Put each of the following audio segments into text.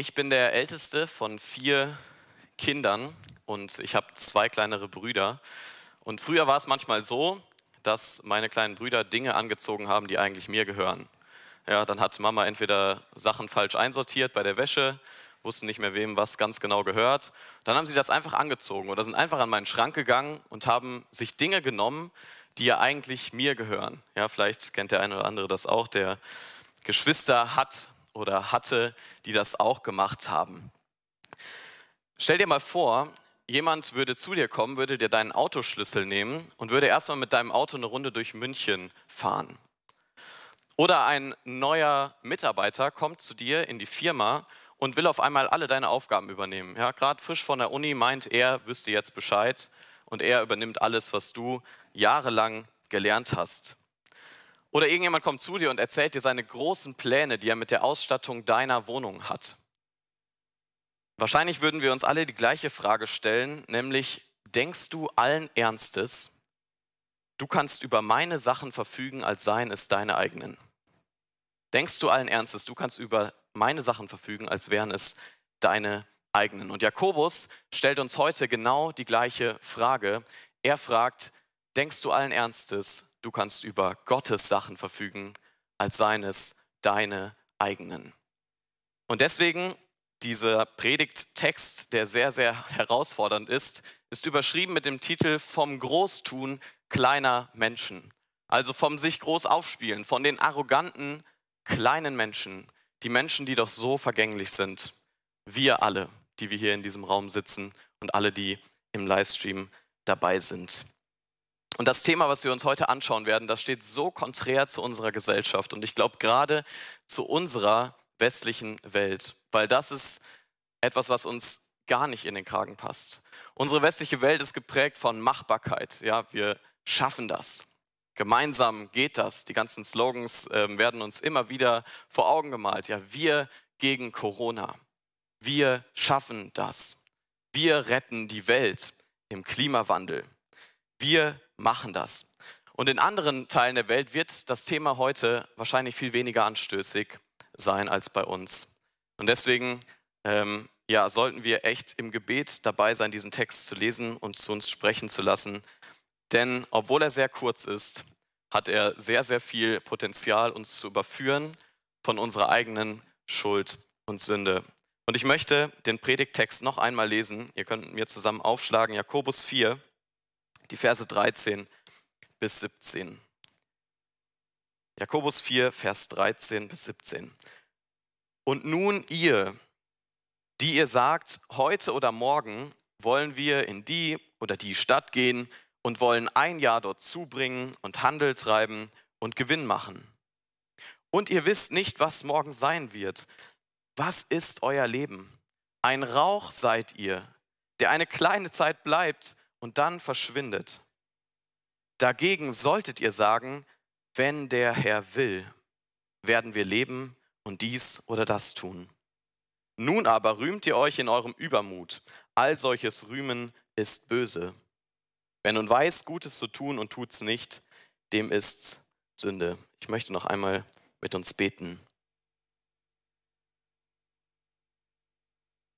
Ich bin der älteste von vier Kindern und ich habe zwei kleinere Brüder. Und früher war es manchmal so, dass meine kleinen Brüder Dinge angezogen haben, die eigentlich mir gehören. Ja, dann hat Mama entweder Sachen falsch einsortiert bei der Wäsche, wussten nicht mehr, wem was ganz genau gehört. Dann haben sie das einfach angezogen oder sind einfach an meinen Schrank gegangen und haben sich Dinge genommen, die ja eigentlich mir gehören. Ja, vielleicht kennt der eine oder andere das auch, der Geschwister hat oder hatte, die das auch gemacht haben. Stell dir mal vor, jemand würde zu dir kommen, würde dir deinen Autoschlüssel nehmen und würde erstmal mit deinem Auto eine Runde durch München fahren. Oder ein neuer Mitarbeiter kommt zu dir in die Firma und will auf einmal alle deine Aufgaben übernehmen. Ja, Gerade frisch von der Uni meint er, wüsste jetzt Bescheid und er übernimmt alles, was du jahrelang gelernt hast. Oder irgendjemand kommt zu dir und erzählt dir seine großen Pläne, die er mit der Ausstattung deiner Wohnung hat. Wahrscheinlich würden wir uns alle die gleiche Frage stellen, nämlich, denkst du allen Ernstes, du kannst über meine Sachen verfügen, als seien es deine eigenen? Denkst du allen Ernstes, du kannst über meine Sachen verfügen, als wären es deine eigenen? Und Jakobus stellt uns heute genau die gleiche Frage. Er fragt, denkst du allen Ernstes, du kannst über Gottes Sachen verfügen, als seien es deine eigenen? Und deswegen dieser Predigttext, der sehr, sehr herausfordernd ist, ist überschrieben mit dem Titel Vom Großtun kleiner Menschen. Also vom sich groß aufspielen, von den arroganten kleinen Menschen, die Menschen, die doch so vergänglich sind. Wir alle, die wir hier in diesem Raum sitzen und alle, die im Livestream dabei sind. Und das Thema, was wir uns heute anschauen werden, das steht so konträr zu unserer Gesellschaft und ich glaube gerade zu unserer westlichen Welt, weil das ist etwas, was uns gar nicht in den Kragen passt. Unsere westliche Welt ist geprägt von Machbarkeit. Ja, wir schaffen das. Gemeinsam geht das. Die ganzen Slogans äh, werden uns immer wieder vor Augen gemalt. Ja, wir gegen Corona. Wir schaffen das. Wir retten die Welt im Klimawandel. Wir machen das. Und in anderen Teilen der Welt wird das Thema heute wahrscheinlich viel weniger anstößig sein als bei uns. Und deswegen ähm, ja, sollten wir echt im Gebet dabei sein, diesen Text zu lesen und zu uns sprechen zu lassen. Denn obwohl er sehr kurz ist, hat er sehr, sehr viel Potenzial, uns zu überführen von unserer eigenen Schuld und Sünde. Und ich möchte den Predigttext noch einmal lesen. Ihr könnt mir zusammen aufschlagen, Jakobus 4, die Verse 13 bis 17. Jakobus 4, Vers 13 bis 17. Und nun ihr, die ihr sagt, heute oder morgen wollen wir in die oder die Stadt gehen und wollen ein Jahr dort zubringen und Handel treiben und Gewinn machen. Und ihr wisst nicht, was morgen sein wird. Was ist euer Leben? Ein Rauch seid ihr, der eine kleine Zeit bleibt und dann verschwindet. Dagegen solltet ihr sagen, wenn der Herr will, werden wir leben und dies oder das tun. Nun aber rühmt ihr euch in eurem Übermut. All solches Rühmen ist böse. Wer nun weiß, Gutes zu tun und tut's nicht, dem ist's Sünde. Ich möchte noch einmal mit uns beten.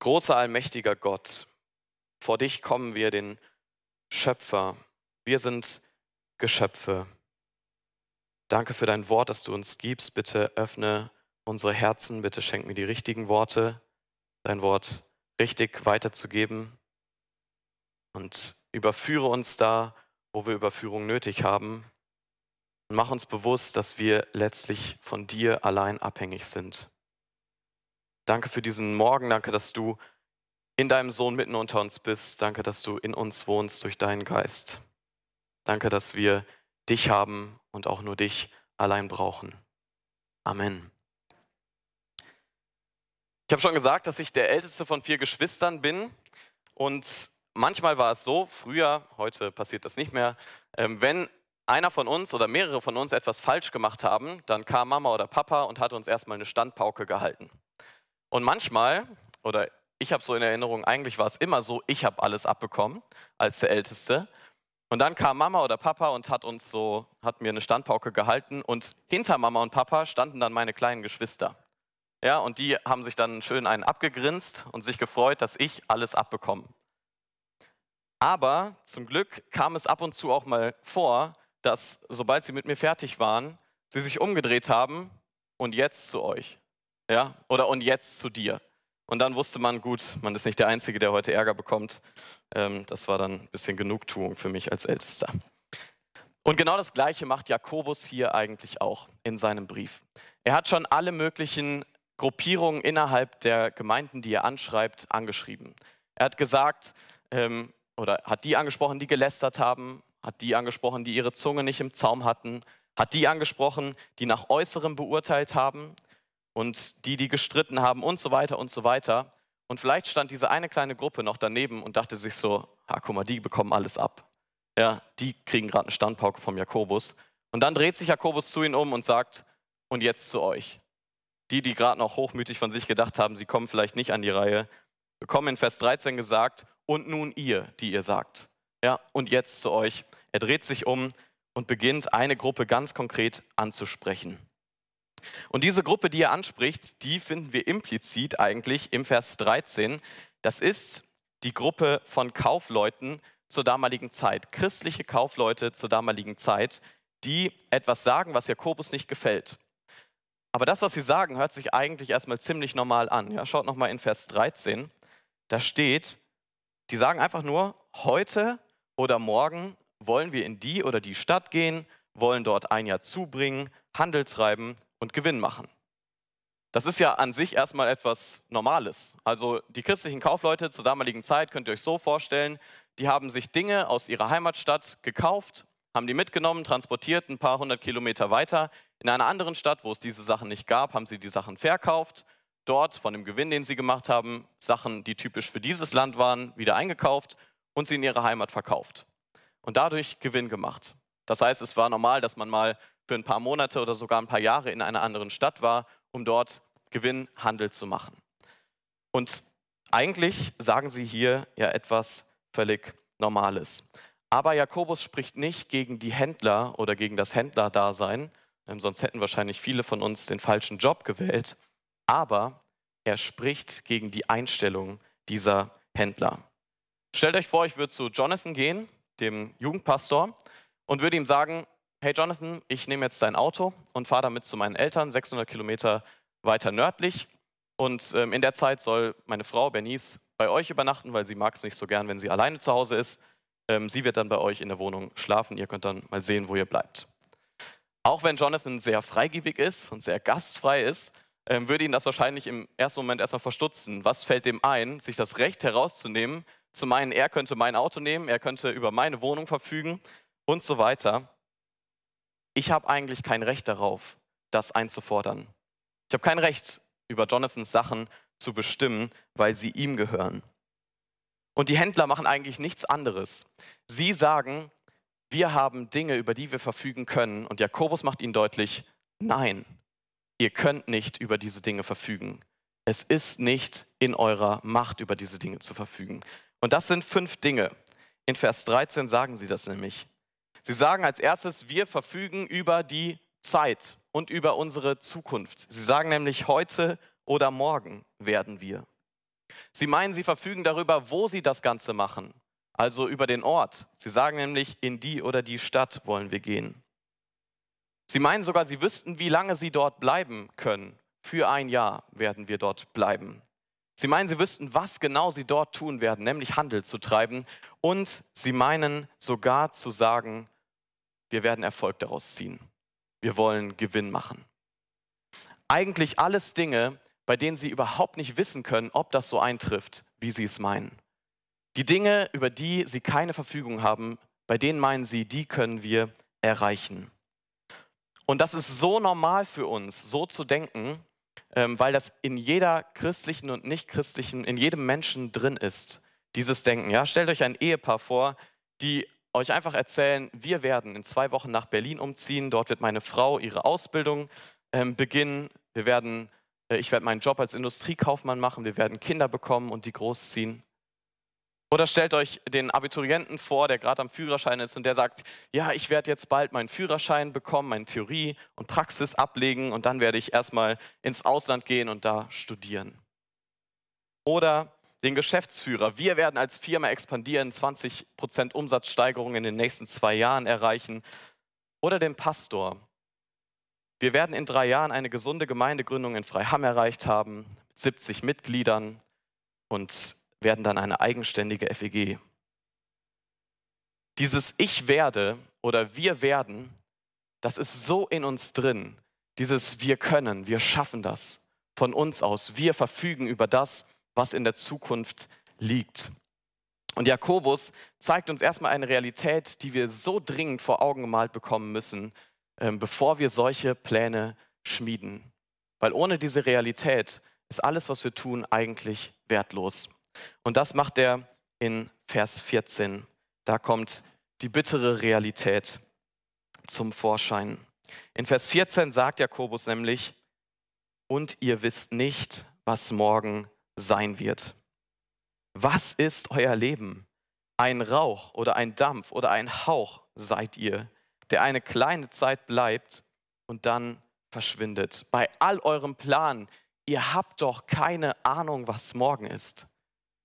Großer, allmächtiger Gott, vor dich kommen wir, den Schöpfer. Wir sind Geschöpfe. Danke für dein Wort, das du uns gibst. Bitte öffne unsere Herzen. Bitte schenk mir die richtigen Worte, dein Wort richtig weiterzugeben. Und überführe uns da, wo wir Überführung nötig haben. Und mach uns bewusst, dass wir letztlich von dir allein abhängig sind. Danke für diesen Morgen. Danke, dass du in deinem Sohn mitten unter uns bist. Danke, dass du in uns wohnst durch deinen Geist. Danke, dass wir dich haben und auch nur dich allein brauchen. Amen. Ich habe schon gesagt, dass ich der älteste von vier Geschwistern bin und manchmal war es so, früher, heute passiert das nicht mehr, ähm, wenn einer von uns oder mehrere von uns etwas falsch gemacht haben, dann kam Mama oder Papa und hat uns erstmal eine Standpauke gehalten. Und manchmal, oder ich habe so in Erinnerung, eigentlich war es immer so, ich habe alles abbekommen als der Älteste. Und dann kam Mama oder Papa und hat uns so, hat mir eine Standpauke gehalten und hinter Mama und Papa standen dann meine kleinen Geschwister. Ja, und die haben sich dann schön einen abgegrinst und sich gefreut, dass ich alles abbekomme. Aber zum Glück kam es ab und zu auch mal vor, dass sobald sie mit mir fertig waren, sie sich umgedreht haben und jetzt zu euch. Ja, oder und jetzt zu dir. Und dann wusste man, gut, man ist nicht der Einzige, der heute Ärger bekommt. Ähm, das war dann ein bisschen Genugtuung für mich als Ältester. Und genau das Gleiche macht Jakobus hier eigentlich auch in seinem Brief. Er hat schon alle möglichen Gruppierungen innerhalb der Gemeinden, die er anschreibt, angeschrieben. Er hat gesagt, ähm, oder hat die angesprochen, die gelästert haben, hat die angesprochen, die ihre Zunge nicht im Zaum hatten, hat die angesprochen, die nach Äußerem beurteilt haben und die, die gestritten haben und so weiter und so weiter. Und vielleicht stand diese eine kleine Gruppe noch daneben und dachte sich so, ah, guck mal, die bekommen alles ab. Ja, die kriegen gerade eine Standpauke vom Jakobus. Und dann dreht sich Jakobus zu ihnen um und sagt, und jetzt zu euch. Die, die gerade noch hochmütig von sich gedacht haben, sie kommen vielleicht nicht an die Reihe, bekommen in Vers 13 gesagt, und nun ihr, die ihr sagt. Ja, und jetzt zu euch. Er dreht sich um und beginnt eine Gruppe ganz konkret anzusprechen. Und diese Gruppe, die er anspricht, die finden wir implizit eigentlich im Vers 13. Das ist die Gruppe von Kaufleuten zur damaligen Zeit, christliche Kaufleute zur damaligen Zeit, die etwas sagen, was Jakobus nicht gefällt. Aber das, was sie sagen, hört sich eigentlich erstmal ziemlich normal an. Ja, schaut nochmal in Vers 13. Da steht, die sagen einfach nur, heute oder morgen wollen wir in die oder die Stadt gehen, wollen dort ein Jahr zubringen, Handel treiben und Gewinn machen. Das ist ja an sich erstmal etwas Normales. Also die christlichen Kaufleute zur damaligen Zeit könnt ihr euch so vorstellen, die haben sich Dinge aus ihrer Heimatstadt gekauft, haben die mitgenommen, transportiert ein paar hundert Kilometer weiter. In einer anderen Stadt, wo es diese Sachen nicht gab, haben sie die Sachen verkauft. Dort von dem Gewinn, den sie gemacht haben, Sachen, die typisch für dieses Land waren, wieder eingekauft und sie in ihre Heimat verkauft. Und dadurch Gewinn gemacht. Das heißt, es war normal, dass man mal für ein paar Monate oder sogar ein paar Jahre in einer anderen Stadt war, um dort Gewinnhandel zu machen. Und eigentlich sagen sie hier ja etwas völlig Normales. Aber Jakobus spricht nicht gegen die Händler oder gegen das Händlerdasein, sonst hätten wahrscheinlich viele von uns den falschen Job gewählt. Aber er spricht gegen die Einstellung dieser Händler. Stellt euch vor, ich würde zu Jonathan gehen, dem Jugendpastor, und würde ihm sagen, hey Jonathan, ich nehme jetzt dein Auto und fahre damit zu meinen Eltern, 600 Kilometer weiter nördlich. Und ähm, in der Zeit soll meine Frau Bernice bei euch übernachten, weil sie mag es nicht so gern, wenn sie alleine zu Hause ist. Ähm, sie wird dann bei euch in der Wohnung schlafen. Ihr könnt dann mal sehen, wo ihr bleibt. Auch wenn Jonathan sehr freigebig ist und sehr gastfrei ist, ähm, würde ihn das wahrscheinlich im ersten Moment erstmal verstutzen. Was fällt dem ein, sich das Recht herauszunehmen, zu meinen, er könnte mein Auto nehmen, er könnte über meine Wohnung verfügen und so weiter. Ich habe eigentlich kein Recht darauf, das einzufordern. Ich habe kein Recht, über Jonathans Sachen zu bestimmen, weil sie ihm gehören. Und die Händler machen eigentlich nichts anderes. Sie sagen, wir haben Dinge, über die wir verfügen können. Und Jakobus macht ihnen deutlich, nein, ihr könnt nicht über diese Dinge verfügen. Es ist nicht in eurer Macht, über diese Dinge zu verfügen. Und das sind fünf Dinge. In Vers 13 sagen sie das nämlich. Sie sagen als erstes, wir verfügen über die Zeit und über unsere Zukunft. Sie sagen nämlich, heute oder morgen werden wir. Sie meinen, sie verfügen darüber, wo sie das Ganze machen, also über den Ort. Sie sagen nämlich, in die oder die Stadt wollen wir gehen. Sie meinen sogar, sie wüssten, wie lange sie dort bleiben können. Für ein Jahr werden wir dort bleiben. Sie meinen, sie wüssten, was genau sie dort tun werden, nämlich Handel zu treiben. Und sie meinen sogar zu sagen, wir werden Erfolg daraus ziehen. Wir wollen Gewinn machen. Eigentlich alles Dinge, bei denen sie überhaupt nicht wissen können, ob das so eintrifft, wie sie es meinen. Die Dinge, über die sie keine Verfügung haben, bei denen meinen sie, die können wir erreichen. Und das ist so normal für uns, so zu denken, ähm, weil das in jeder christlichen und nicht christlichen, in jedem Menschen drin ist, dieses Denken. Ja, stellt euch ein Ehepaar vor, die euch einfach erzählen, wir werden in zwei Wochen nach Berlin umziehen, dort wird meine Frau ihre Ausbildung ähm, beginnen, wir werden, äh, ich werde meinen Job als Industriekaufmann machen, wir werden Kinder bekommen und die großziehen. Oder stellt euch den Abiturienten vor, der gerade am Führerschein ist und der sagt, ja, ich werde jetzt bald meinen Führerschein bekommen, meine Theorie und Praxis ablegen und dann werde ich erstmal ins Ausland gehen und da studieren. Oder den Geschäftsführer, wir werden als Firma expandieren, 20% Umsatzsteigerung in den nächsten zwei Jahren erreichen. Oder den Pastor, wir werden in drei Jahren eine gesunde Gemeindegründung in Freiham erreicht haben, 70 Mitgliedern und werden dann eine eigenständige FEG. Dieses Ich werde oder wir werden, das ist so in uns drin. Dieses Wir können, wir schaffen das von uns aus. Wir verfügen über das, was in der Zukunft liegt. Und Jakobus zeigt uns erstmal eine Realität, die wir so dringend vor Augen gemalt bekommen müssen, ähm, bevor wir solche Pläne schmieden. Weil ohne diese Realität ist alles, was wir tun, eigentlich wertlos. Und das macht er in Vers 14. Da kommt die bittere Realität zum Vorschein. In Vers 14 sagt Jakobus nämlich, und ihr wisst nicht, was morgen sein wird. Was ist euer Leben? Ein Rauch oder ein Dampf oder ein Hauch seid ihr, der eine kleine Zeit bleibt und dann verschwindet. Bei all eurem Plan, ihr habt doch keine Ahnung, was morgen ist.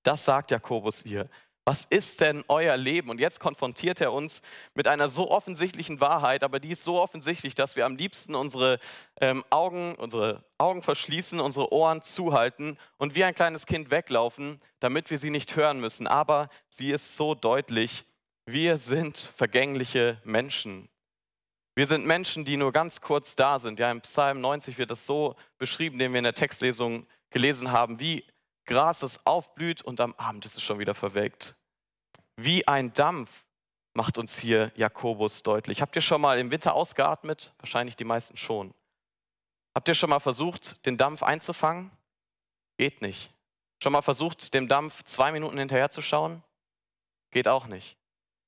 Das sagt Jakobus ihr. Was ist denn euer Leben? Und jetzt konfrontiert er uns mit einer so offensichtlichen Wahrheit, aber die ist so offensichtlich, dass wir am liebsten unsere ähm, Augen, unsere Augen verschließen, unsere Ohren zuhalten und wie ein kleines Kind weglaufen, damit wir sie nicht hören müssen. Aber sie ist so deutlich. Wir sind vergängliche Menschen. Wir sind Menschen, die nur ganz kurz da sind. Ja, im Psalm 90 wird das so beschrieben, den wir in der Textlesung gelesen haben, wie Gras, das aufblüht und am Abend ist es schon wieder verwelkt. Wie ein Dampf macht uns hier Jakobus deutlich. Habt ihr schon mal im Winter ausgeatmet? Wahrscheinlich die meisten schon. Habt ihr schon mal versucht, den Dampf einzufangen? Geht nicht. Schon mal versucht, dem Dampf zwei Minuten hinterherzuschauen? Geht auch nicht.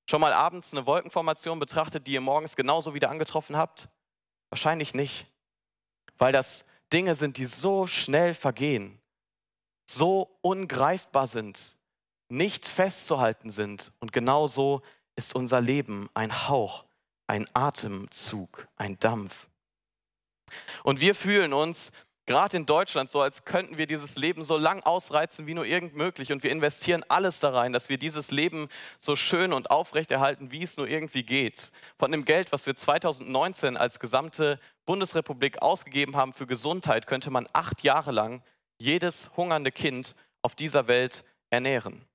Schon mal abends eine Wolkenformation betrachtet, die ihr morgens genauso wieder angetroffen habt? Wahrscheinlich nicht. Weil das Dinge sind, die so schnell vergehen so ungreifbar sind, nicht festzuhalten sind. Und genauso ist unser Leben ein Hauch, ein Atemzug, ein Dampf. Und wir fühlen uns gerade in Deutschland so, als könnten wir dieses Leben so lang ausreizen wie nur irgend möglich. Und wir investieren alles da rein, dass wir dieses Leben so schön und aufrechterhalten, wie es nur irgendwie geht. Von dem Geld, was wir 2019 als gesamte Bundesrepublik ausgegeben haben für Gesundheit, könnte man acht Jahre lang jedes hungernde Kind auf dieser Welt ernähren.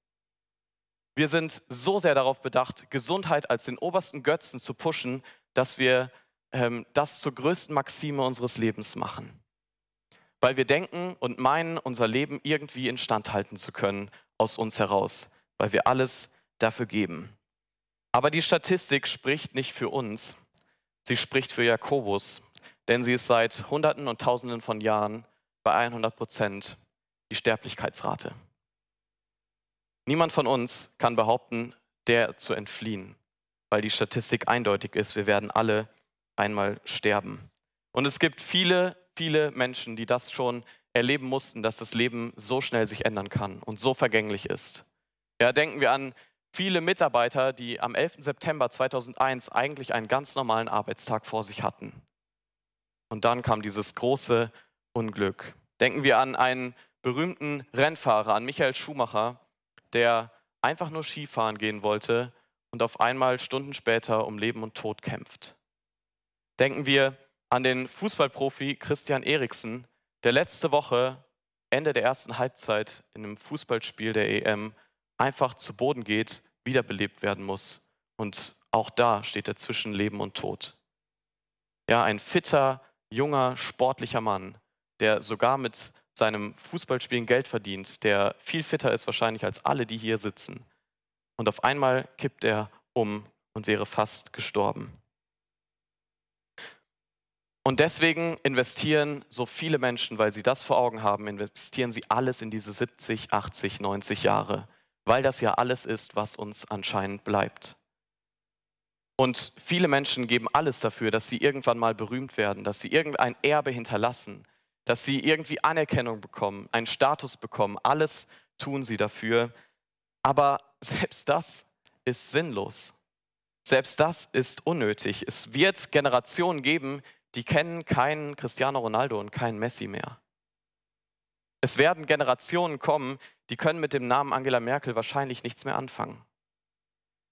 Wir sind so sehr darauf bedacht, Gesundheit als den obersten Götzen zu pushen, dass wir ähm, das zur größten Maxime unseres Lebens machen. Weil wir denken und meinen, unser Leben irgendwie instand halten zu können aus uns heraus, weil wir alles dafür geben. Aber die Statistik spricht nicht für uns, sie spricht für Jakobus, denn sie ist seit Hunderten und Tausenden von Jahren bei 100 Prozent die Sterblichkeitsrate. Niemand von uns kann behaupten, der zu entfliehen, weil die Statistik eindeutig ist, wir werden alle einmal sterben. Und es gibt viele, viele Menschen, die das schon erleben mussten, dass das Leben so schnell sich ändern kann und so vergänglich ist. Ja, denken wir an viele Mitarbeiter, die am 11. September 2001 eigentlich einen ganz normalen Arbeitstag vor sich hatten. Und dann kam dieses große Unglück. Denken wir an einen berühmten Rennfahrer, an Michael Schumacher, der einfach nur Skifahren gehen wollte und auf einmal Stunden später um Leben und Tod kämpft. Denken wir an den Fußballprofi Christian Eriksen, der letzte Woche, Ende der ersten Halbzeit in einem Fußballspiel der EM, einfach zu Boden geht, wiederbelebt werden muss. Und auch da steht er zwischen Leben und Tod. Ja, ein fitter, junger, sportlicher Mann, der sogar mit seinem Fußballspielen Geld verdient, der viel fitter ist wahrscheinlich als alle, die hier sitzen. Und auf einmal kippt er um und wäre fast gestorben. Und deswegen investieren so viele Menschen, weil sie das vor Augen haben, investieren sie alles in diese 70, 80, 90 Jahre, weil das ja alles ist, was uns anscheinend bleibt. Und viele Menschen geben alles dafür, dass sie irgendwann mal berühmt werden, dass sie irgendein Erbe hinterlassen, dass sie irgendwie Anerkennung bekommen, einen Status bekommen. Alles tun sie dafür. Aber selbst das ist sinnlos. Selbst das ist unnötig. Es wird Generationen geben, die kennen keinen Cristiano Ronaldo und keinen Messi mehr. Es werden Generationen kommen, die können mit dem Namen Angela Merkel wahrscheinlich nichts mehr anfangen.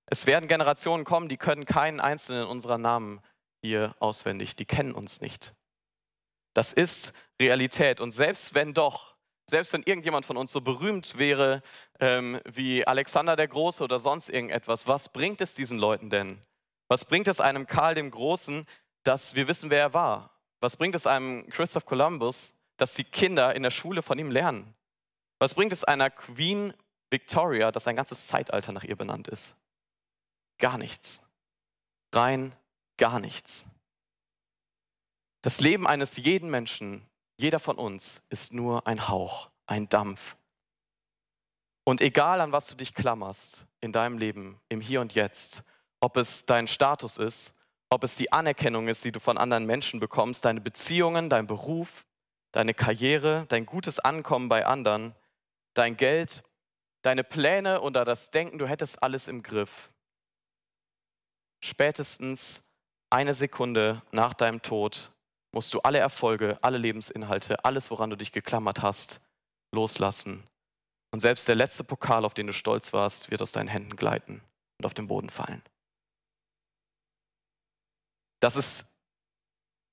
Es werden Generationen kommen, die können keinen einzelnen unserer Namen hier auswendig, die kennen uns nicht. Das ist Realität. Und selbst wenn doch, selbst wenn irgendjemand von uns so berühmt wäre ähm, wie Alexander der Große oder sonst irgendetwas, was bringt es diesen Leuten denn? Was bringt es einem Karl dem Großen, dass wir wissen, wer er war? Was bringt es einem Christoph Columbus, dass die Kinder in der Schule von ihm lernen? Was bringt es einer Queen Victoria, dass ein ganzes Zeitalter nach ihr benannt ist? Gar nichts. Rein gar nichts. Das Leben eines jeden Menschen, jeder von uns, ist nur ein Hauch, ein Dampf. Und egal an was du dich klammerst in deinem Leben, im Hier und Jetzt, ob es dein Status ist, ob es die Anerkennung ist, die du von anderen Menschen bekommst, deine Beziehungen, dein Beruf, deine Karriere, dein gutes Ankommen bei anderen, dein Geld, deine Pläne oder das Denken, du hättest alles im Griff. Spätestens eine Sekunde nach deinem Tod musst du alle Erfolge, alle Lebensinhalte, alles, woran du dich geklammert hast, loslassen. Und selbst der letzte Pokal, auf den du stolz warst, wird aus deinen Händen gleiten und auf den Boden fallen. Das ist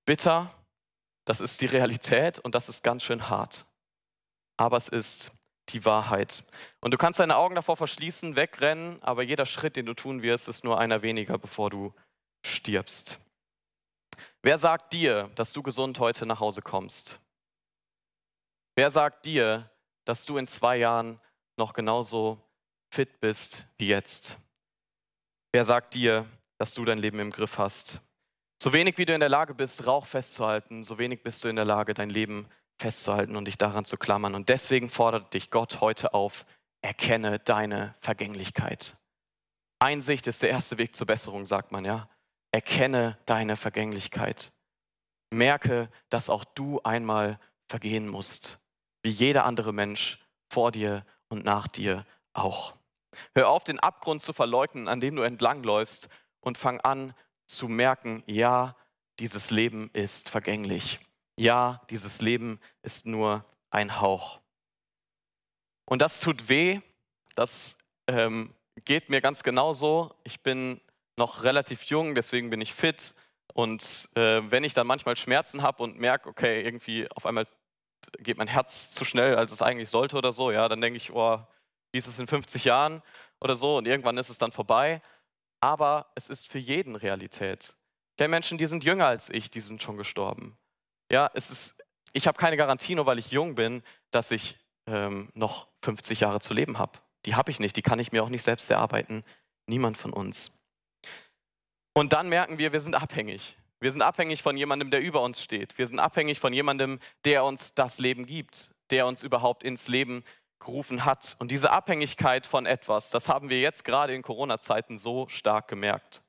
bitter, das ist die Realität und das ist ganz schön hart. Aber es ist die Wahrheit. Und du kannst deine Augen davor verschließen, wegrennen, aber jeder Schritt, den du tun wirst, ist nur einer weniger, bevor du stirbst. Wer sagt dir, dass du gesund heute nach Hause kommst? Wer sagt dir, dass du in zwei Jahren noch genauso fit bist wie jetzt? Wer sagt dir, dass du dein Leben im Griff hast? So wenig wie du in der Lage bist, Rauch festzuhalten, so wenig bist du in der Lage, dein Leben festzuhalten und dich daran zu klammern. Und deswegen fordert dich Gott heute auf, erkenne deine Vergänglichkeit. Einsicht ist der erste Weg zur Besserung, sagt man, ja. Erkenne deine Vergänglichkeit. Merke, dass auch du einmal vergehen musst, wie jeder andere Mensch vor dir und nach dir auch. Hör auf, den Abgrund zu verleugnen, an dem du entlangläufst und fang an, zu merken, ja, dieses Leben ist vergänglich. Ja, dieses Leben ist nur ein Hauch. Und das tut weh, das ähm, geht mir ganz genauso. Ich bin noch relativ jung, deswegen bin ich fit. Und äh, wenn ich dann manchmal Schmerzen habe und merke, okay, irgendwie auf einmal geht mein Herz zu schnell, als es eigentlich sollte oder so, ja, dann denke ich, oh, wie ist es in 50 Jahren oder so und irgendwann ist es dann vorbei aber es ist für jeden Realität. Ich Menschen, die sind jünger als ich, die sind schon gestorben. Ja, es ist, ich habe keine Garantie, nur weil ich jung bin, dass ich ähm, noch 50 Jahre zu leben habe. Die habe ich nicht, die kann ich mir auch nicht selbst erarbeiten. Niemand von uns. Und dann merken wir, wir sind abhängig. Wir sind abhängig von jemandem, der über uns steht. Wir sind abhängig von jemandem, der uns das Leben gibt, der uns überhaupt ins Leben gerufen hat. Und diese Abhängigkeit von etwas, das haben wir jetzt gerade in Corona-Zeiten so stark gemerkt.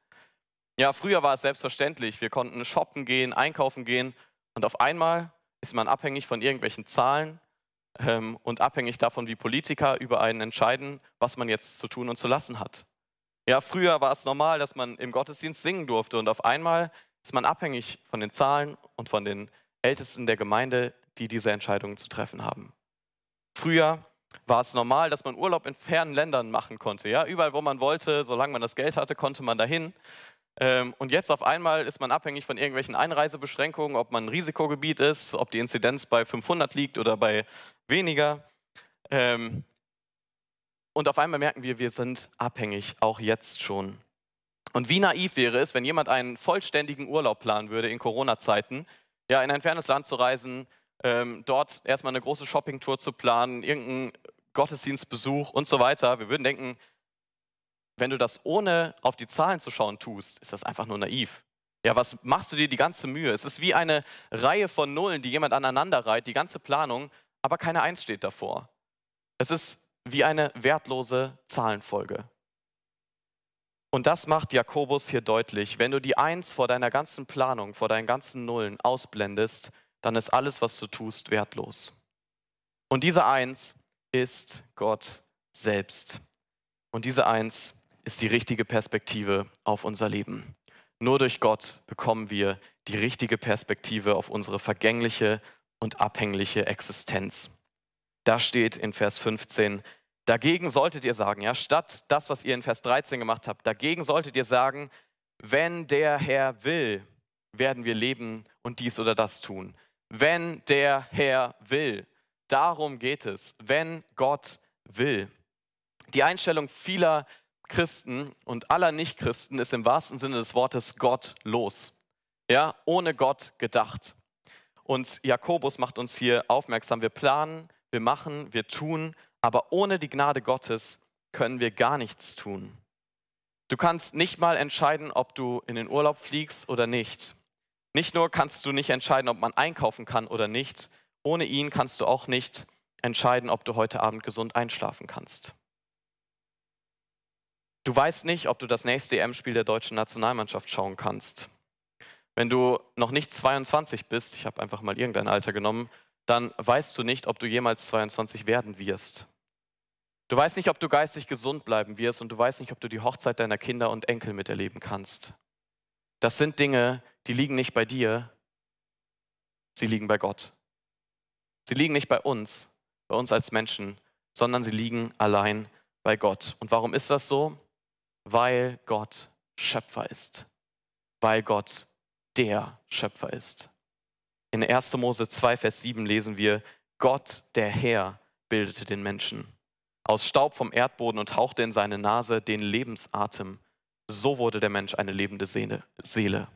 Ja, früher war es selbstverständlich, wir konnten shoppen gehen, einkaufen gehen und auf einmal ist man abhängig von irgendwelchen Zahlen ähm, und abhängig davon, wie Politiker über einen entscheiden, was man jetzt zu tun und zu lassen hat. Ja, früher war es normal, dass man im Gottesdienst singen durfte und auf einmal ist man abhängig von den Zahlen und von den Ältesten der Gemeinde, die diese Entscheidungen zu treffen haben. Früher war es normal, dass man Urlaub in fernen Ländern machen konnte. Ja? Überall, wo man wollte, solange man das Geld hatte, konnte man dahin. Ähm, und jetzt auf einmal ist man abhängig von irgendwelchen Einreisebeschränkungen, ob man ein Risikogebiet ist, ob die Inzidenz bei 500 liegt oder bei weniger. Und auf einmal merken wir, wir sind abhängig, auch jetzt schon. Und wie naiv wäre es, wenn jemand einen vollständigen Urlaub planen würde in Corona-Zeiten, ja, in ein fernes Land zu reisen, ähm, dort erstmal eine große Shoppingtour zu planen, irgendeinen Gottesdienstbesuch und so weiter. Wir würden denken, wenn du das ohne auf die Zahlen zu schauen tust, ist das einfach nur naiv. Ja, was machst du dir die ganze Mühe? Es ist wie eine Reihe von Nullen, die jemand aneinander reiht, die ganze Planung, aber keine Eins steht davor. Es ist wie eine wertlose Zahlenfolge. Und das macht Jakobus hier deutlich. Wenn du die Eins vor deiner ganzen Planung, vor deinen ganzen Nullen ausblendest, dann ist alles, was du tust, wertlos. Und diese Eins ist Gott selbst. Und diese Eins ist die richtige Perspektive auf unser Leben. Nur durch Gott bekommen wir die richtige Perspektive auf unsere vergängliche und abhängliche Existenz. Da steht in Vers 15, dagegen solltet ihr sagen, ja, statt das, was ihr in Vers 13 gemacht habt, dagegen solltet ihr sagen, wenn der Herr will, werden wir leben und dies oder das tun. Wenn der Herr will. Darum geht es, wenn Gott will. Die Einstellung vieler Christen und aller Nichtchristen ist im wahrsten Sinne des Wortes gottlos. Ja, ohne Gott gedacht. Und Jakobus macht uns hier aufmerksam, wir planen, wir machen, wir tun, aber ohne die Gnade Gottes können wir gar nichts tun. Du kannst nicht mal entscheiden, ob du in den Urlaub fliegst oder nicht. Nicht nur kannst du nicht entscheiden, ob man einkaufen kann oder nicht, ohne ihn kannst du auch nicht entscheiden, ob du heute Abend gesund einschlafen kannst. Du weißt nicht, ob du das nächste EM-Spiel der deutschen Nationalmannschaft schauen kannst. Wenn du noch nicht 22 bist, ich habe einfach mal irgendein Alter genommen, dann weißt du nicht, ob du jemals 22 werden wirst. Du weißt nicht, ob du geistig gesund bleiben wirst und du weißt nicht, ob du die Hochzeit deiner Kinder und Enkel miterleben kannst. Das sind Dinge, die liegen nicht bei dir, sie liegen bei Gott. Sie liegen nicht bei uns, bei uns als Menschen, sondern sie liegen allein bei Gott. Und warum ist das so? weil Gott Schöpfer ist, weil Gott der Schöpfer ist. In 1. Mose 2, Vers 7 lesen wir, Gott, der Herr, bildete den Menschen aus Staub vom Erdboden und hauchte in seine Nase den Lebensatem. So wurde der Mensch eine lebende Seele.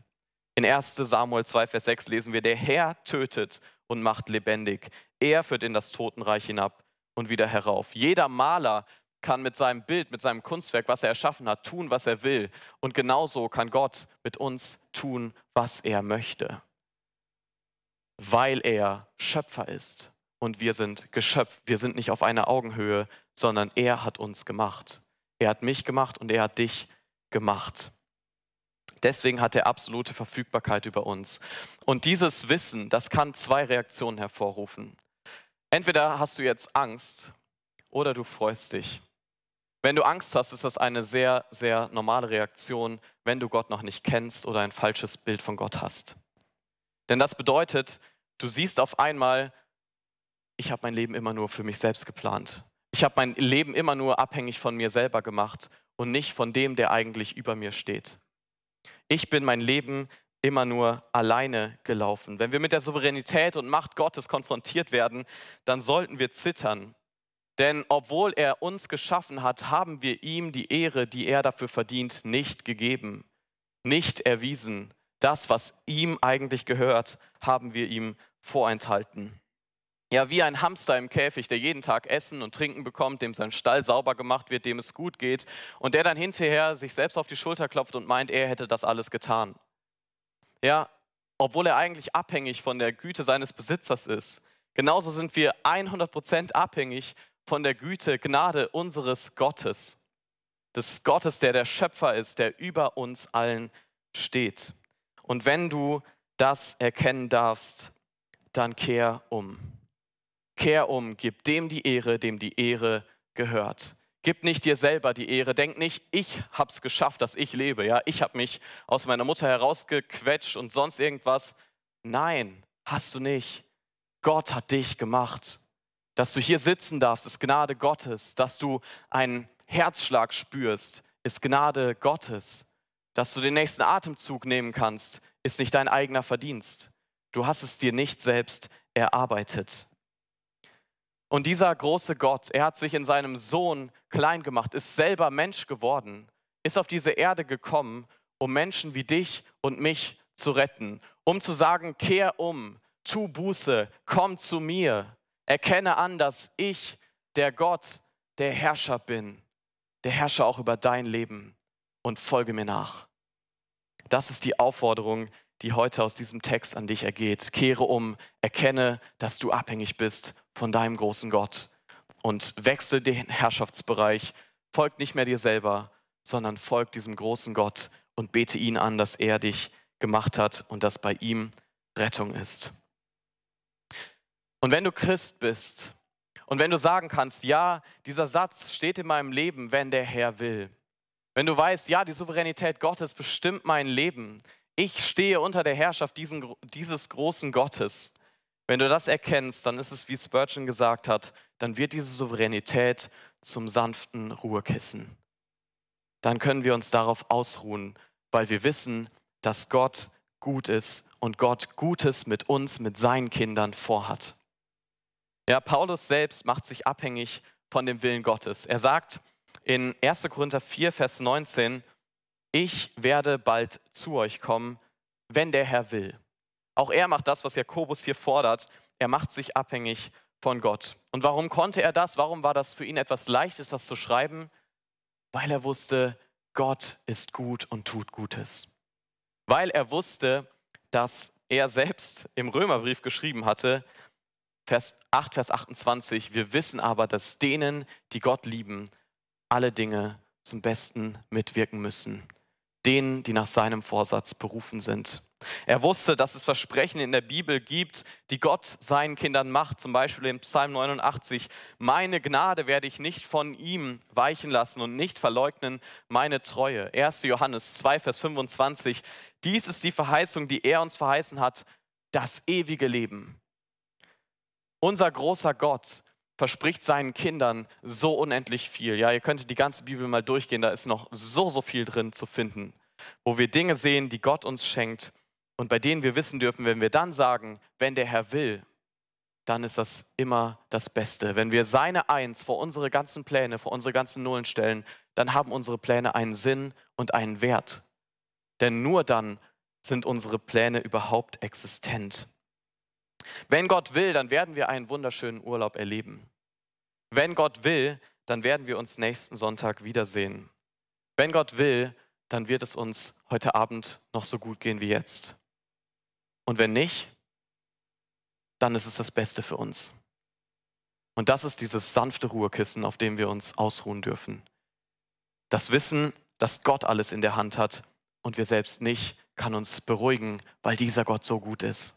In 1 Samuel 2, Vers 6 lesen wir, der Herr tötet und macht lebendig. Er führt in das Totenreich hinab und wieder herauf. Jeder Maler kann mit seinem Bild, mit seinem Kunstwerk, was er erschaffen hat, tun, was er will. Und genauso kann Gott mit uns tun, was er möchte. Weil er Schöpfer ist und wir sind Geschöpf. Wir sind nicht auf einer Augenhöhe, sondern er hat uns gemacht. Er hat mich gemacht und er hat dich gemacht. Deswegen hat er absolute Verfügbarkeit über uns. Und dieses Wissen, das kann zwei Reaktionen hervorrufen. Entweder hast du jetzt Angst oder du freust dich. Wenn du Angst hast, ist das eine sehr, sehr normale Reaktion, wenn du Gott noch nicht kennst oder ein falsches Bild von Gott hast. Denn das bedeutet, du siehst auf einmal, ich habe mein Leben immer nur für mich selbst geplant. Ich habe mein Leben immer nur abhängig von mir selber gemacht und nicht von dem, der eigentlich über mir steht. Ich bin mein Leben immer nur alleine gelaufen. Wenn wir mit der Souveränität und Macht Gottes konfrontiert werden, dann sollten wir zittern denn obwohl er uns geschaffen hat, haben wir ihm die Ehre, die er dafür verdient, nicht gegeben, nicht erwiesen. Das, was ihm eigentlich gehört, haben wir ihm vorenthalten. Ja, wie ein Hamster im Käfig, der jeden Tag Essen und Trinken bekommt, dem sein Stall sauber gemacht wird, dem es gut geht und der dann hinterher sich selbst auf die Schulter klopft und meint, er hätte das alles getan. Ja, obwohl er eigentlich abhängig von der Güte seines Besitzers ist. Genauso sind wir 100% abhängig von der Güte, Gnade unseres Gottes, des Gottes, der der Schöpfer ist, der über uns allen steht. Und wenn du das erkennen darfst, dann kehr um. Kehr um, gib dem die Ehre, dem die Ehre gehört. Gib nicht dir selber die Ehre. Denk nicht, ich habe es geschafft, dass ich lebe. Ja, ich habe mich aus meiner Mutter herausgequetscht und sonst irgendwas. Nein, hast du nicht. Gott hat dich gemacht. Dass du hier sitzen darfst, ist Gnade Gottes. Dass du einen Herzschlag spürst, ist Gnade Gottes. Dass du den nächsten Atemzug nehmen kannst, ist nicht dein eigener Verdienst. Du hast es dir nicht selbst erarbeitet. Und dieser große Gott, er hat sich in seinem Sohn klein gemacht, ist selber Mensch geworden, ist auf diese Erde gekommen, um Menschen wie dich und mich zu retten, um zu sagen, kehr um, tu Buße, komm zu mir. Erkenne an, dass ich der Gott, der Herrscher bin, der Herrscher auch über dein Leben und folge mir nach. Das ist die Aufforderung, die heute aus diesem Text an dich ergeht. Kehre um, erkenne, dass du abhängig bist von deinem großen Gott und wechsle den Herrschaftsbereich. Folg nicht mehr dir selber, sondern folg diesem großen Gott und bete ihn an, dass er dich gemacht hat und dass bei ihm Rettung ist. Und wenn du Christ bist Und wenn du sagen kannst, ja, dieser Satz steht in meinem Leben, wenn der Herr will. Wenn du weißt, ja, die Souveränität Gottes bestimmt mein Leben. Ich stehe unter der Herrschaft diesen, dieses großen Gottes. Wenn du das erkennst, dann ist es, wie Spurgeon gesagt hat, dann wird diese Souveränität zum sanften Ruhekissen. Dann können wir uns darauf ausruhen, weil wir wissen, dass Gott gut ist und Gott Gutes mit uns, mit seinen Kindern vorhat. Ja, Paulus selbst macht sich abhängig von dem Willen Gottes. Er sagt in 1. Korinther 4, Vers 19, ich werde bald zu euch kommen, wenn der Herr will. Auch er macht das, was Jakobus hier fordert. Er macht sich abhängig von Gott. Und warum konnte er das? Warum war das für ihn etwas Leichtes, das zu schreiben? Weil er wusste, Gott ist gut und tut Gutes. Weil er wusste, dass er selbst im Römerbrief geschrieben hatte, Vers 8, Vers 28, wir wissen aber, dass denen, die Gott lieben, alle Dinge zum Besten mitwirken müssen. Denen, die nach seinem Vorsatz berufen sind. Er wusste, dass es Versprechen in der Bibel gibt, die Gott seinen Kindern macht. Zum Beispiel in Psalm 89, meine Gnade werde ich nicht von ihm weichen lassen und nicht verleugnen meine Treue. 1. Johannes 2, Vers 25, dies ist die Verheißung, die er uns verheißen hat, das ewige Leben. Unser großer Gott verspricht seinen Kindern so unendlich viel. Ja, ihr könntet die ganze Bibel mal durchgehen, da ist noch so, so viel drin zu finden, wo wir Dinge sehen, die Gott uns schenkt und bei denen wir wissen dürfen, wenn wir dann sagen, wenn der Herr will, dann ist das immer das Beste. Wenn wir seine Eins vor unsere ganzen Pläne, vor unsere ganzen Nullen stellen, dann haben unsere Pläne einen Sinn und einen Wert. Denn nur dann sind unsere Pläne überhaupt existent. Wenn Gott will, dann werden wir einen wunderschönen Urlaub erleben. Wenn Gott will, dann werden wir uns nächsten Sonntag wiedersehen. Wenn Gott will, dann wird es uns heute Abend noch so gut gehen wie jetzt. Und wenn nicht, dann ist es das Beste für uns. Und das ist dieses sanfte Ruhekissen, auf dem wir uns ausruhen dürfen. Das Wissen, dass Gott alles in der Hand hat und wir selbst nicht, kann uns beruhigen, weil dieser Gott so gut ist,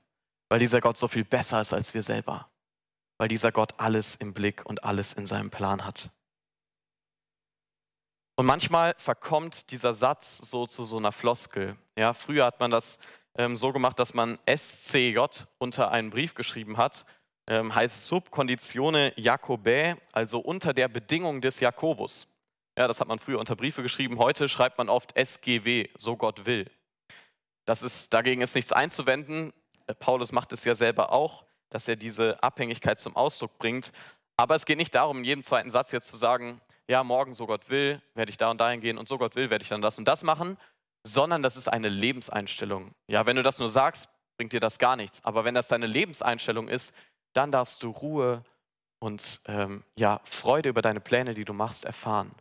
weil dieser Gott so viel besser ist als wir selber, weil dieser Gott alles im Blick und alles in seinem Plan hat. Und manchmal verkommt dieser Satz so zu so einer Floskel. Ja, früher hat man das ähm, so gemacht, dass man SCJ unter einen Brief geschrieben hat. Ähm, heißt Subkonditione Jacobae, also unter der Bedingung des Jakobus. Ja, das hat man früher unter Briefe geschrieben. Heute schreibt man oft SGW, so Gott will. Das ist, dagegen ist nichts einzuwenden. Paulus macht es ja selber auch, dass er diese Abhängigkeit zum Ausdruck bringt. Aber es geht nicht darum, in jedem zweiten Satz jetzt zu sagen, ja, morgen, so Gott will, werde ich da und dahin gehen und so Gott will, werde ich dann das und das machen, sondern das ist eine Lebenseinstellung. Ja, wenn du das nur sagst, bringt dir das gar nichts. Aber wenn das deine Lebenseinstellung ist, dann darfst du Ruhe und ähm, ja, Freude über deine Pläne, die du machst, erfahren.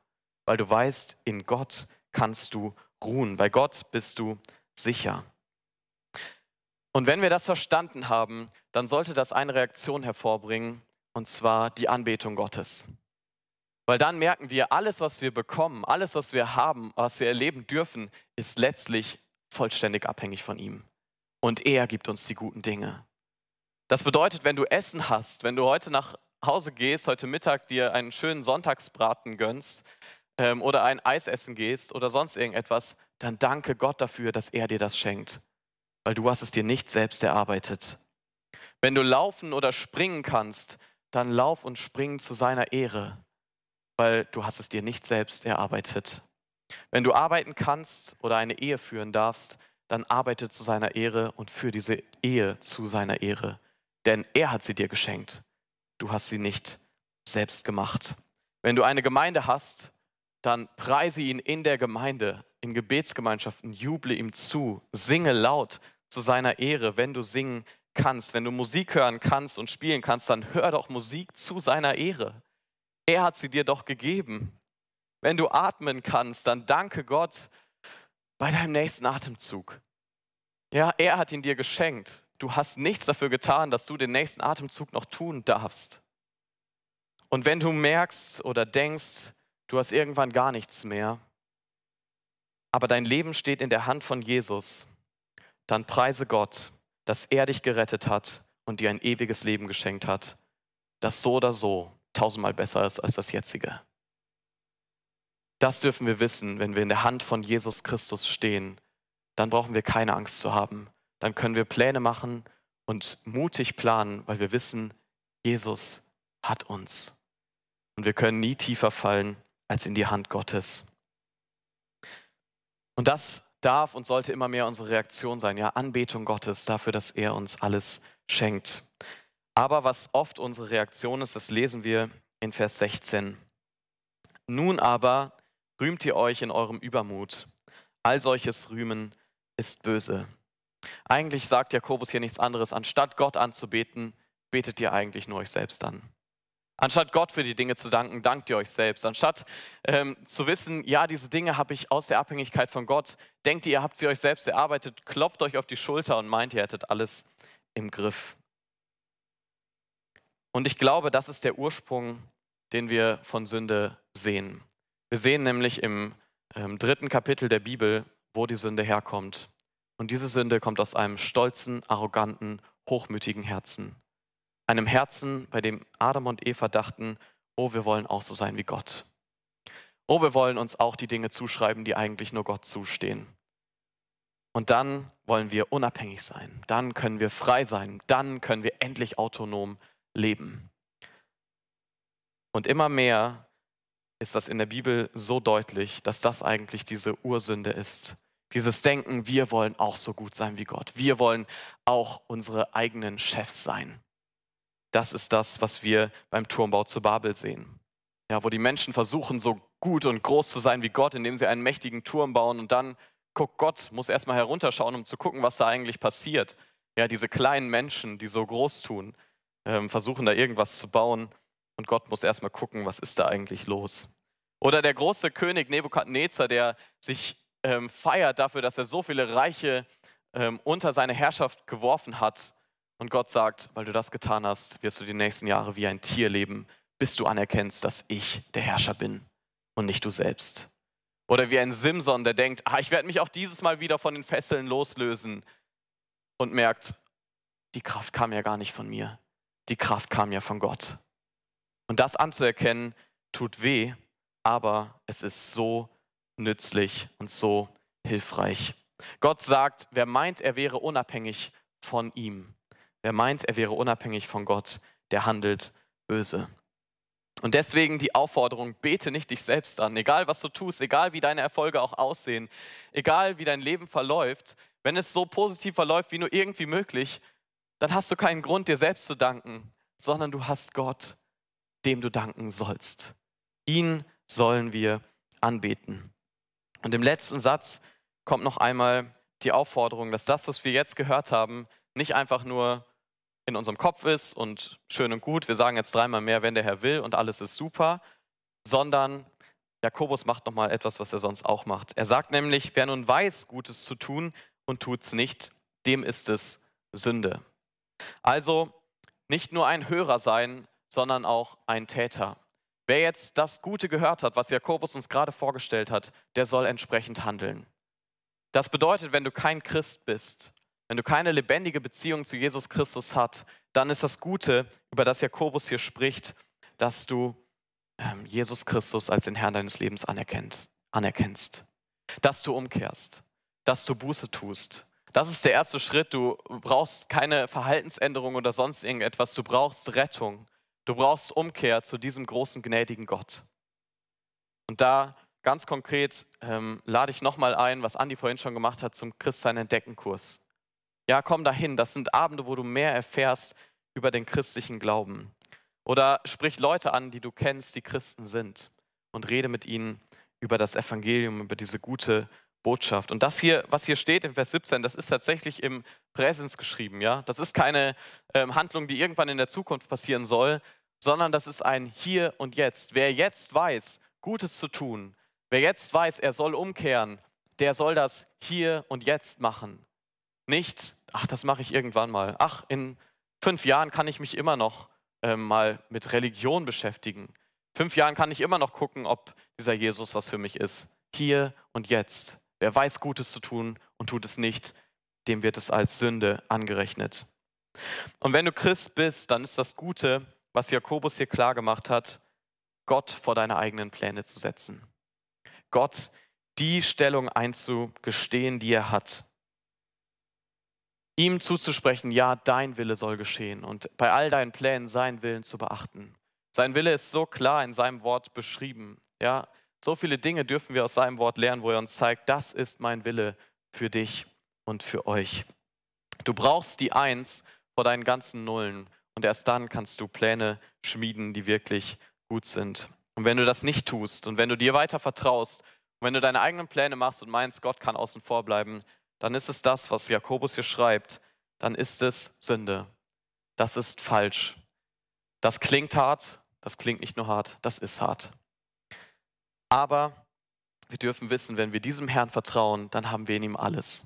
Weil du weißt, in Gott kannst du ruhen. Bei Gott bist du sicher. Und wenn wir das verstanden haben, dann sollte das eine Reaktion hervorbringen, und zwar die Anbetung Gottes. Weil dann merken wir, alles, was wir bekommen, alles, was wir haben, was wir erleben dürfen, ist letztlich vollständig abhängig von ihm. Und er gibt uns die guten Dinge. Das bedeutet, wenn du Essen hast, wenn du heute nach Hause gehst, heute Mittag dir einen schönen Sonntagsbraten gönnst ähm, oder ein Eis essen gehst oder sonst irgendetwas, dann danke Gott dafür, dass er dir das schenkt weil du hast es dir nicht selbst erarbeitet. Wenn du laufen oder springen kannst, dann lauf und spring zu seiner Ehre, weil du hast es dir nicht selbst erarbeitet. Wenn du arbeiten kannst oder eine Ehe führen darfst, dann arbeite zu seiner Ehre und für diese Ehe zu seiner Ehre, denn er hat sie dir geschenkt. Du hast sie nicht selbst gemacht. Wenn du eine Gemeinde hast, dann preise ihn in der Gemeinde, in Gebetsgemeinschaften, juble ihm zu, singe laut, zu seiner Ehre, wenn du singen kannst. Wenn du Musik hören kannst und spielen kannst, dann hör doch Musik zu seiner Ehre. Er hat sie dir doch gegeben. Wenn du atmen kannst, dann danke Gott bei deinem nächsten Atemzug. Ja, er hat ihn dir geschenkt. Du hast nichts dafür getan, dass du den nächsten Atemzug noch tun darfst. Und wenn du merkst oder denkst, du hast irgendwann gar nichts mehr, aber dein Leben steht in der Hand von Jesus, dann preise Gott, dass er dich gerettet hat und dir ein ewiges Leben geschenkt hat, das so oder so tausendmal besser ist als das jetzige. Das dürfen wir wissen, wenn wir in der Hand von Jesus Christus stehen. Dann brauchen wir keine Angst zu haben. Dann können wir Pläne machen und mutig planen, weil wir wissen, Jesus hat uns. Und wir können nie tiefer fallen als in die Hand Gottes. Und das darf und sollte immer mehr unsere Reaktion sein, ja, Anbetung Gottes dafür, dass er uns alles schenkt. Aber was oft unsere Reaktion ist, das lesen wir in Vers 16. Nun aber rühmt ihr euch in eurem Übermut. All solches Rühmen ist böse. Eigentlich sagt Jakobus hier nichts anderes. Anstatt Gott anzubeten, betet ihr eigentlich nur euch selbst an. Anstatt Gott für die Dinge zu danken, dankt ihr euch selbst. Anstatt ähm, zu wissen, ja, diese Dinge habe ich aus der Abhängigkeit von Gott, denkt ihr, ihr habt sie euch selbst erarbeitet, klopft euch auf die Schulter und meint, ihr hättet alles im Griff. Und ich glaube, das ist der Ursprung, den wir von Sünde sehen. Wir sehen nämlich im ähm, dritten Kapitel der Bibel, wo die Sünde herkommt. Und diese Sünde kommt aus einem stolzen, arroganten, hochmütigen Herzen. Einem Herzen, bei dem Adam und Eva dachten, oh, wir wollen auch so sein wie Gott. Oh, wir wollen uns auch die Dinge zuschreiben, die eigentlich nur Gott zustehen. Und dann wollen wir unabhängig sein. Dann können wir frei sein. Dann können wir endlich autonom leben. Und immer mehr ist das in der Bibel so deutlich, dass das eigentlich diese Ursünde ist. Dieses Denken, wir wollen auch so gut sein wie Gott. Wir wollen auch unsere eigenen Chefs sein. Das ist das, was wir beim Turmbau zu Babel sehen. Ja, wo die Menschen versuchen, so gut und groß zu sein wie Gott, indem sie einen mächtigen Turm bauen und dann guckt Gott, muss erstmal herunterschauen, um zu gucken, was da eigentlich passiert. Ja, diese kleinen Menschen, die so groß tun, ähm, versuchen da irgendwas zu bauen und Gott muss erstmal gucken, was ist da eigentlich los. Oder der große König Nebukadnezar, der sich ähm, feiert dafür, dass er so viele Reiche ähm, unter seine Herrschaft geworfen hat. Und Gott sagt, weil du das getan hast, wirst du die nächsten Jahre wie ein Tier leben, bis du anerkennst, dass ich der Herrscher bin und nicht du selbst. Oder wie ein Simson, der denkt, ah, ich werde mich auch dieses Mal wieder von den Fesseln loslösen und merkt, die Kraft kam ja gar nicht von mir die Kraft kam ja von Gott. Und das anzuerkennen, tut weh, aber es ist so nützlich und so hilfreich. Gott sagt, wer meint, er wäre unabhängig von ihm, wer meint, er wäre unabhängig von Gott, der handelt böse. Und deswegen die Aufforderung, bete nicht dich selbst an, egal was du tust, egal wie deine Erfolge auch aussehen, egal wie dein Leben verläuft, wenn es so positiv verläuft wie nur irgendwie möglich, dann hast du keinen Grund, dir selbst zu danken, sondern du hast Gott, dem du danken sollst. Ihn sollen wir anbeten. Und im letzten Satz kommt noch einmal die Aufforderung, dass das, was wir jetzt gehört haben, nicht einfach nur in unserem Kopf ist und schön und gut, wir sagen jetzt dreimal mehr, wenn der Herr will und alles ist super, sondern Jakobus macht nochmal etwas, was er sonst auch macht. Er sagt nämlich, wer nun weiß, Gutes zu tun und tut es nicht, dem ist es Sünde. Also nicht nur ein Hörer sein, sondern auch ein Täter. Wer jetzt das Gute gehört hat, was Jakobus uns gerade vorgestellt hat, der soll entsprechend handeln. Das bedeutet, wenn du kein Christ bist, wenn du keine lebendige Beziehung zu Jesus Christus hast, dann ist das Gute, über das Jakobus hier spricht, dass du ähm, Jesus Christus als den Herrn deines Lebens anerkennst, dass du umkehrst, dass du Buße tust, das ist der erste Schritt. Du brauchst keine Verhaltensänderung oder sonst irgendetwas. Du brauchst Rettung. Du brauchst Umkehr zu diesem großen, gnädigen Gott. Und da ganz konkret ähm, lade ich nochmal ein, was Andi vorhin schon gemacht hat, zum Christsein Entdeckenkurs. Ja, komm dahin. Das sind Abende, wo du mehr erfährst über den christlichen Glauben. Oder sprich Leute an, die du kennst, die Christen sind und rede mit ihnen über das Evangelium, über diese gute Botschaft. Und das hier, was hier steht in Vers 17, das ist tatsächlich im Präsens geschrieben. Ja? Das ist keine ähm, Handlung, die irgendwann in der Zukunft passieren soll, sondern das ist ein Hier und Jetzt. Wer jetzt weiß, Gutes zu tun, wer jetzt weiß, er soll umkehren, der soll das hier und jetzt machen. Nicht, ach, das mache ich irgendwann mal. Ach, in fünf Jahren kann ich mich immer noch ähm, mal mit Religion beschäftigen. Fünf Jahren kann ich immer noch gucken, ob dieser Jesus was für mich ist. Hier und jetzt. Wer weiß Gutes zu tun und tut es nicht, dem wird es als Sünde angerechnet. Und wenn du Christ bist, dann ist das Gute, was Jakobus hier klar gemacht hat, Gott vor deine eigenen Pläne zu setzen. Gott die Stellung einzugestehen, die er hat. Ihm zuzusprechen, ja, dein Wille soll geschehen und bei all deinen Plänen seinen Willen zu beachten. Sein Wille ist so klar in seinem Wort beschrieben. Ja, so viele Dinge dürfen wir aus seinem Wort lernen, wo er uns zeigt, das ist mein Wille für dich und für euch. Du brauchst die Eins vor deinen ganzen Nullen und erst dann kannst du Pläne schmieden, die wirklich gut sind. Und wenn du das nicht tust und wenn du dir weiter vertraust und wenn du deine eigenen Pläne machst und meinst, Gott kann außen vor bleiben, dann ist es das, was Jakobus hier schreibt, dann ist es Sünde. Das ist falsch. Das klingt hart, das klingt nicht nur hart, das ist hart. Aber wir dürfen wissen, wenn wir diesem Herrn vertrauen, dann haben wir in ihm alles.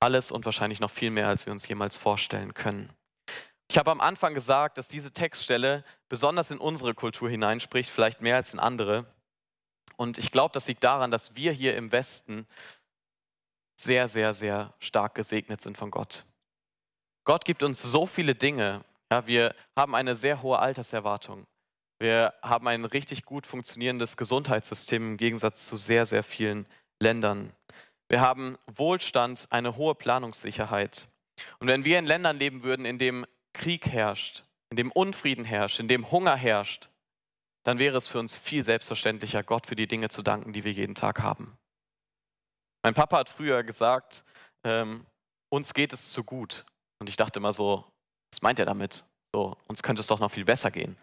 Alles und wahrscheinlich noch viel mehr, als wir uns jemals vorstellen können. Ich habe am Anfang gesagt, dass diese Textstelle besonders in unsere Kultur hineinspricht, vielleicht mehr als in andere. Und ich glaube, das liegt daran, dass wir hier im Westen sehr, sehr, sehr stark gesegnet sind von Gott. Gott gibt uns so viele Dinge. Ja, wir haben eine sehr hohe Alterserwartung. Wir haben ein richtig gut funktionierendes Gesundheitssystem im Gegensatz zu sehr, sehr vielen Ländern. Wir haben Wohlstand, eine hohe Planungssicherheit. Und wenn wir in Ländern leben würden, in dem Krieg herrscht, in dem Unfrieden herrscht, in dem Hunger herrscht, dann wäre es für uns viel selbstverständlicher, Gott für die Dinge zu danken, die wir jeden Tag haben. Mein Papa hat früher gesagt, ähm, uns geht es zu gut. Und ich dachte immer so, was meint er damit? So, uns könnte es doch noch viel besser gehen.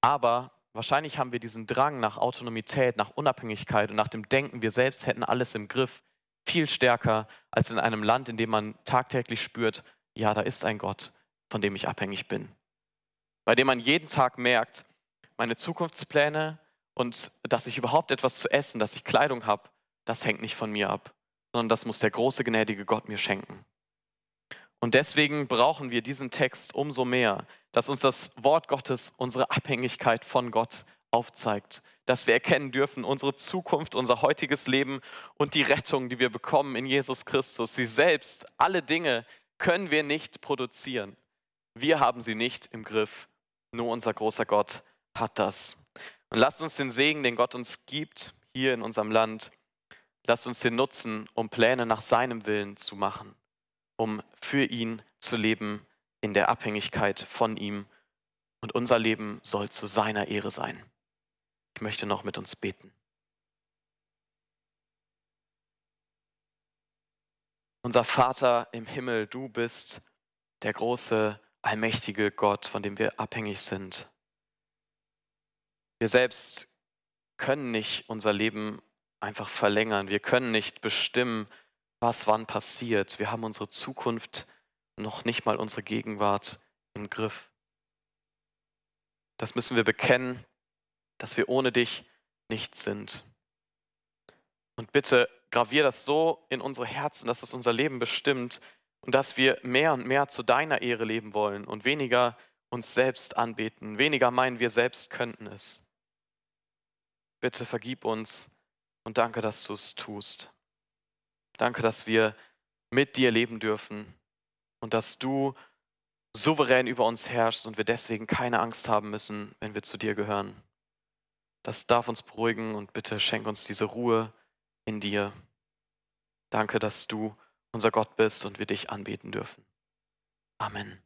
Aber wahrscheinlich haben wir diesen Drang nach Autonomität, nach Unabhängigkeit und nach dem Denken, wir selbst hätten alles im Griff, viel stärker als in einem Land, in dem man tagtäglich spürt, ja, da ist ein Gott, von dem ich abhängig bin. Bei dem man jeden Tag merkt, meine Zukunftspläne und dass ich überhaupt etwas zu essen, dass ich Kleidung habe, das hängt nicht von mir ab, sondern das muss der große, gnädige Gott mir schenken. Und deswegen brauchen wir diesen Text umso mehr, dass uns das Wort Gottes unsere Abhängigkeit von Gott aufzeigt, dass wir erkennen dürfen, unsere Zukunft, unser heutiges Leben und die Rettung, die wir bekommen in Jesus Christus, sie selbst, alle Dinge können wir nicht produzieren. Wir haben sie nicht im Griff, nur unser großer Gott hat das. Und lasst uns den Segen, den Gott uns gibt, hier in unserem Land, lasst uns den nutzen, um Pläne nach seinem Willen zu machen, um für ihn zu leben in der Abhängigkeit von ihm. Und unser Leben soll zu seiner Ehre sein. Ich möchte noch mit uns beten. Unser Vater im Himmel, du bist der große allmächtige Gott, von dem wir abhängig sind. Wir selbst können nicht unser Leben einfach verlängern. Wir können nicht bestimmen, was wann passiert. Wir haben unsere Zukunft, noch nicht mal unsere Gegenwart im Griff. Das müssen wir bekennen, dass wir ohne dich nichts sind. Und bitte gravier das so in unsere Herzen, dass es unser Leben bestimmt, und dass wir mehr und mehr zu deiner Ehre leben wollen und weniger uns selbst anbeten, weniger meinen, wir selbst könnten es. Bitte vergib uns und danke, dass du es tust. Danke, dass wir mit dir leben dürfen und dass du souverän über uns herrschst und wir deswegen keine Angst haben müssen, wenn wir zu dir gehören. Das darf uns beruhigen und bitte schenk uns diese Ruhe in dir. Danke, dass du unser Gott bist und wir dich anbeten dürfen. Amen.